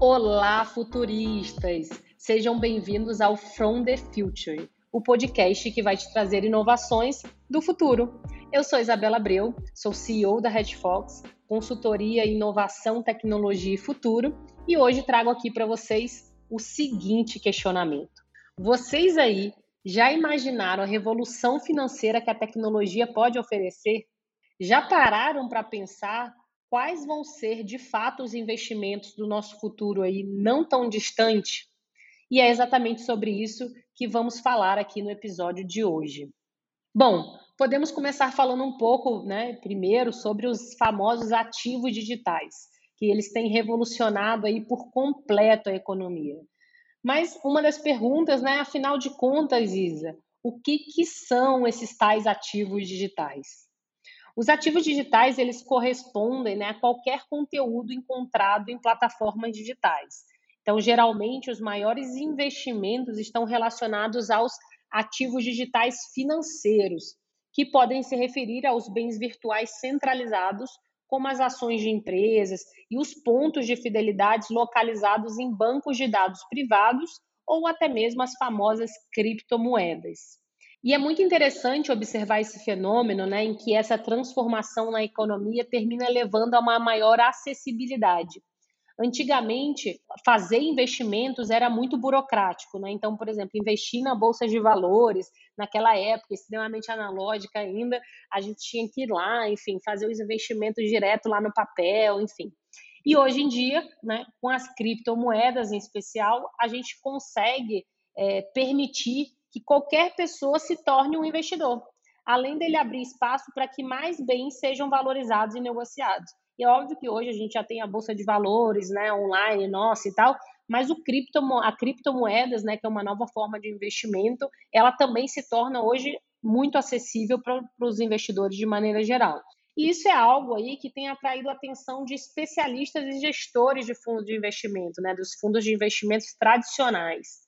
Olá, futuristas! Sejam bem-vindos ao From the Future, o podcast que vai te trazer inovações do futuro. Eu sou Isabela Abreu, sou CEO da Red Fox, consultoria inovação, tecnologia e futuro, e hoje trago aqui para vocês o seguinte questionamento. Vocês aí já imaginaram a revolução financeira que a tecnologia pode oferecer? Já pararam para pensar quais vão ser de fato os investimentos do nosso futuro aí não tão distante? E é exatamente sobre isso que vamos falar aqui no episódio de hoje. Bom, podemos começar falando um pouco, né, primeiro sobre os famosos ativos digitais, que eles têm revolucionado aí por completo a economia. Mas uma das perguntas, né, afinal de contas, Isa, o que, que são esses tais ativos digitais? Os ativos digitais, eles correspondem né, a qualquer conteúdo encontrado em plataformas digitais. Então, geralmente, os maiores investimentos estão relacionados aos ativos digitais financeiros, que podem se referir aos bens virtuais centralizados, como as ações de empresas e os pontos de fidelidade localizados em bancos de dados privados ou até mesmo as famosas criptomoedas. E é muito interessante observar esse fenômeno, né, em que essa transformação na economia termina levando a uma maior acessibilidade. Antigamente, fazer investimentos era muito burocrático, né? Então, por exemplo, investir na bolsa de valores, naquela época extremamente analógica ainda, a gente tinha que ir lá, enfim, fazer os investimentos direto lá no papel, enfim. E hoje em dia, né, com as criptomoedas em especial, a gente consegue é, permitir que qualquer pessoa se torne um investidor, além dele abrir espaço para que mais bens sejam valorizados e negociados. E é óbvio que hoje a gente já tem a bolsa de valores, né, online, nossa e tal, mas o cripto, a criptomoedas, né, que é uma nova forma de investimento, ela também se torna hoje muito acessível para os investidores de maneira geral. E isso é algo aí que tem atraído a atenção de especialistas e gestores de fundos de investimento, né, dos fundos de investimentos tradicionais.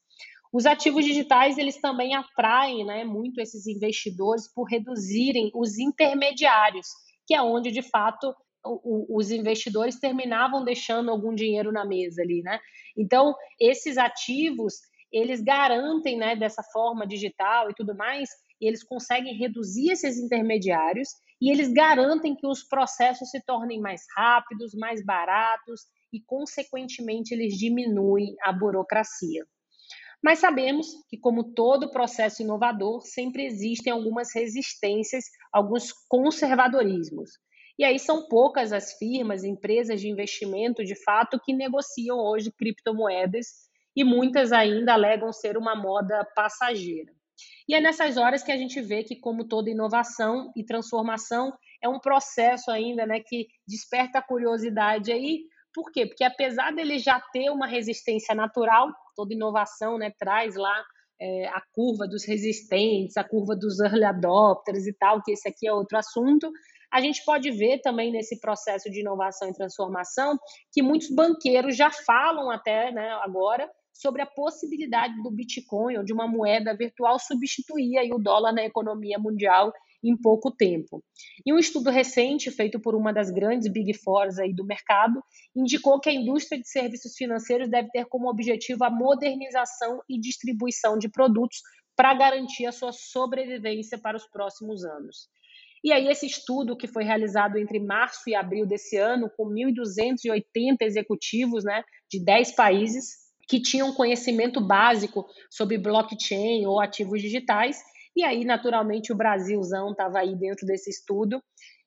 Os ativos digitais eles também atraem né, muito esses investidores por reduzirem os intermediários, que é onde de fato o, os investidores terminavam deixando algum dinheiro na mesa ali, né? Então esses ativos eles garantem, né, dessa forma digital e tudo mais, e eles conseguem reduzir esses intermediários e eles garantem que os processos se tornem mais rápidos, mais baratos e, consequentemente, eles diminuem a burocracia. Mas sabemos que, como todo processo inovador, sempre existem algumas resistências, alguns conservadorismos. E aí são poucas as firmas, empresas de investimento, de fato, que negociam hoje criptomoedas e muitas ainda alegam ser uma moda passageira. E é nessas horas que a gente vê que, como toda inovação e transformação, é um processo ainda né, que desperta a curiosidade aí. Por quê? Porque apesar dele já ter uma resistência natural, toda inovação né, traz lá é, a curva dos resistentes, a curva dos early adopters e tal, que esse aqui é outro assunto. A gente pode ver também nesse processo de inovação e transformação que muitos banqueiros já falam até né, agora sobre a possibilidade do Bitcoin ou de uma moeda virtual substituir aí o dólar na economia mundial em pouco tempo. E um estudo recente feito por uma das grandes Big Fours aí do mercado indicou que a indústria de serviços financeiros deve ter como objetivo a modernização e distribuição de produtos para garantir a sua sobrevivência para os próximos anos. E aí esse estudo que foi realizado entre março e abril desse ano, com 1.280 executivos né, de 10 países, que tinham conhecimento básico sobre blockchain ou ativos digitais, e aí, naturalmente, o Brasilzão estava aí dentro desse estudo.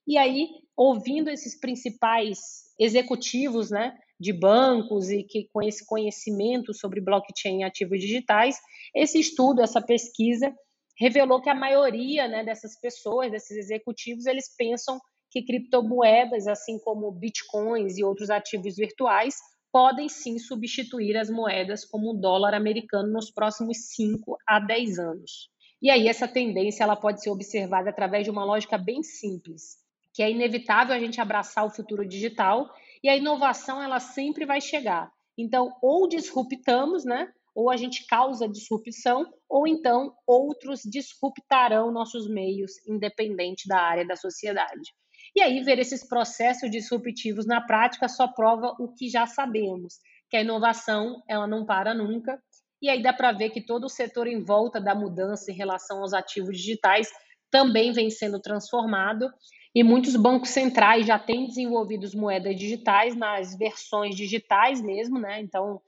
E aí, ouvindo esses principais executivos né, de bancos e que com esse conhecimento sobre blockchain e ativos digitais, esse estudo, essa pesquisa, revelou que a maioria né, dessas pessoas, desses executivos, eles pensam que criptomoedas, assim como bitcoins e outros ativos virtuais, podem sim substituir as moedas como o dólar americano nos próximos 5 a 10 anos. E aí essa tendência ela pode ser observada através de uma lógica bem simples, que é inevitável a gente abraçar o futuro digital e a inovação ela sempre vai chegar. Então, ou disruptamos, né? Ou a gente causa disrupção, ou então outros disruptarão nossos meios, independente da área da sociedade. E aí, ver esses processos disruptivos na prática só prova o que já sabemos, que a inovação ela não para nunca. E aí dá para ver que todo o setor em volta da mudança em relação aos ativos digitais também vem sendo transformado e muitos bancos centrais já têm desenvolvido moedas digitais nas versões digitais mesmo, né? Então,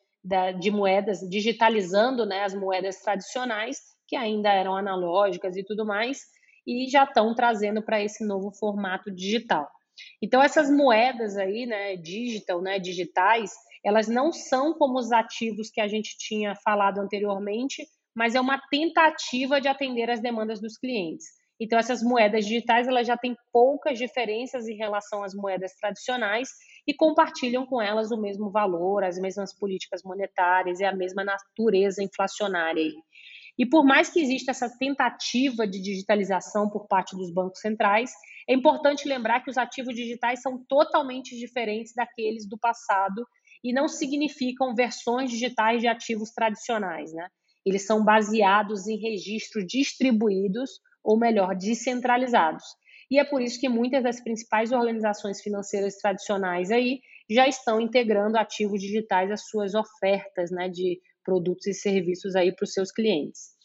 de moedas, digitalizando né, as moedas tradicionais, que ainda eram analógicas e tudo mais, e já estão trazendo para esse novo formato digital. Então, essas moedas aí, né, digital, né, digitais, elas não são como os ativos que a gente tinha falado anteriormente, mas é uma tentativa de atender as demandas dos clientes. Então, essas moedas digitais elas já têm poucas diferenças em relação às moedas tradicionais e compartilham com elas o mesmo valor, as mesmas políticas monetárias e a mesma natureza inflacionária. E por mais que exista essa tentativa de digitalização por parte dos bancos centrais, é importante lembrar que os ativos digitais são totalmente diferentes daqueles do passado e não significam versões digitais de ativos tradicionais, né? Eles são baseados em registros distribuídos ou melhor, descentralizados. E é por isso que muitas das principais organizações financeiras tradicionais aí já estão integrando ativos digitais às suas ofertas né, de produtos e serviços aí para os seus clientes.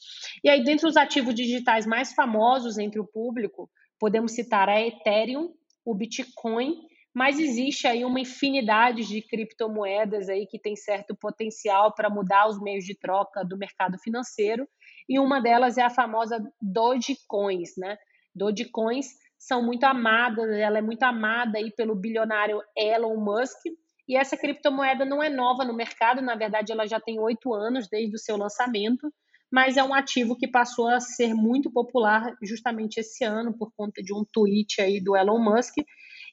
E aí, dentre os ativos digitais mais famosos entre o público, podemos citar a Ethereum, o Bitcoin, mas existe aí uma infinidade de criptomoedas aí que tem certo potencial para mudar os meios de troca do mercado financeiro e uma delas é a famosa Dogecoins, né? Dogecoins são muito amadas, ela é muito amada aí pelo bilionário Elon Musk, e essa criptomoeda não é nova no mercado, na verdade ela já tem oito anos desde o seu lançamento, mas é um ativo que passou a ser muito popular justamente esse ano por conta de um tweet aí do Elon Musk.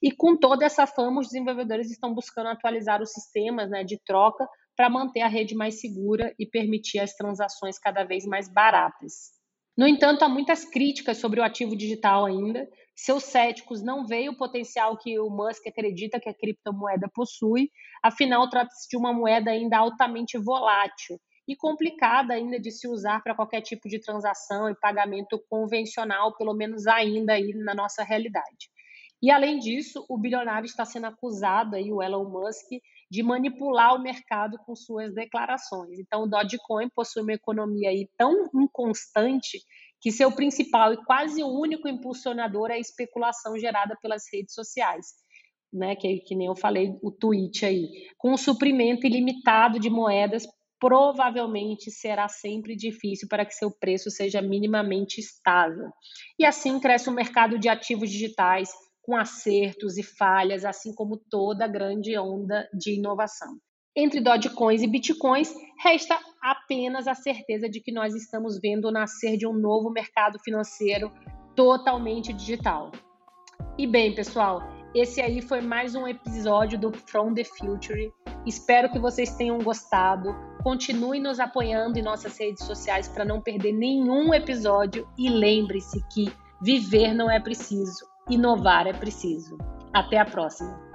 E com toda essa fama, os desenvolvedores estão buscando atualizar os sistemas né, de troca para manter a rede mais segura e permitir as transações cada vez mais baratas. No entanto, há muitas críticas sobre o ativo digital ainda. Seus céticos não veem o potencial que o Musk acredita que a criptomoeda possui, afinal, trata-se de uma moeda ainda altamente volátil e complicada ainda de se usar para qualquer tipo de transação e pagamento convencional, pelo menos ainda aí na nossa realidade. E além disso, o bilionário está sendo acusado aí, o Elon Musk, de manipular o mercado com suas declarações. Então, o Dogecoin possui uma economia aí tão inconstante que seu principal e quase único impulsionador é a especulação gerada pelas redes sociais. Né, que, que nem eu falei, o tweet aí, com um suprimento ilimitado de moedas, provavelmente será sempre difícil para que seu preço seja minimamente estável. E assim cresce o mercado de ativos digitais, com acertos e falhas, assim como toda a grande onda de inovação. Entre Dogecoins e Bitcoins, resta apenas a certeza de que nós estamos vendo o nascer de um novo mercado financeiro totalmente digital. E bem, pessoal, esse aí foi mais um episódio do From the Future. Espero que vocês tenham gostado. Continue nos apoiando em nossas redes sociais para não perder nenhum episódio e lembre-se que viver não é preciso Inovar é preciso. Até a próxima!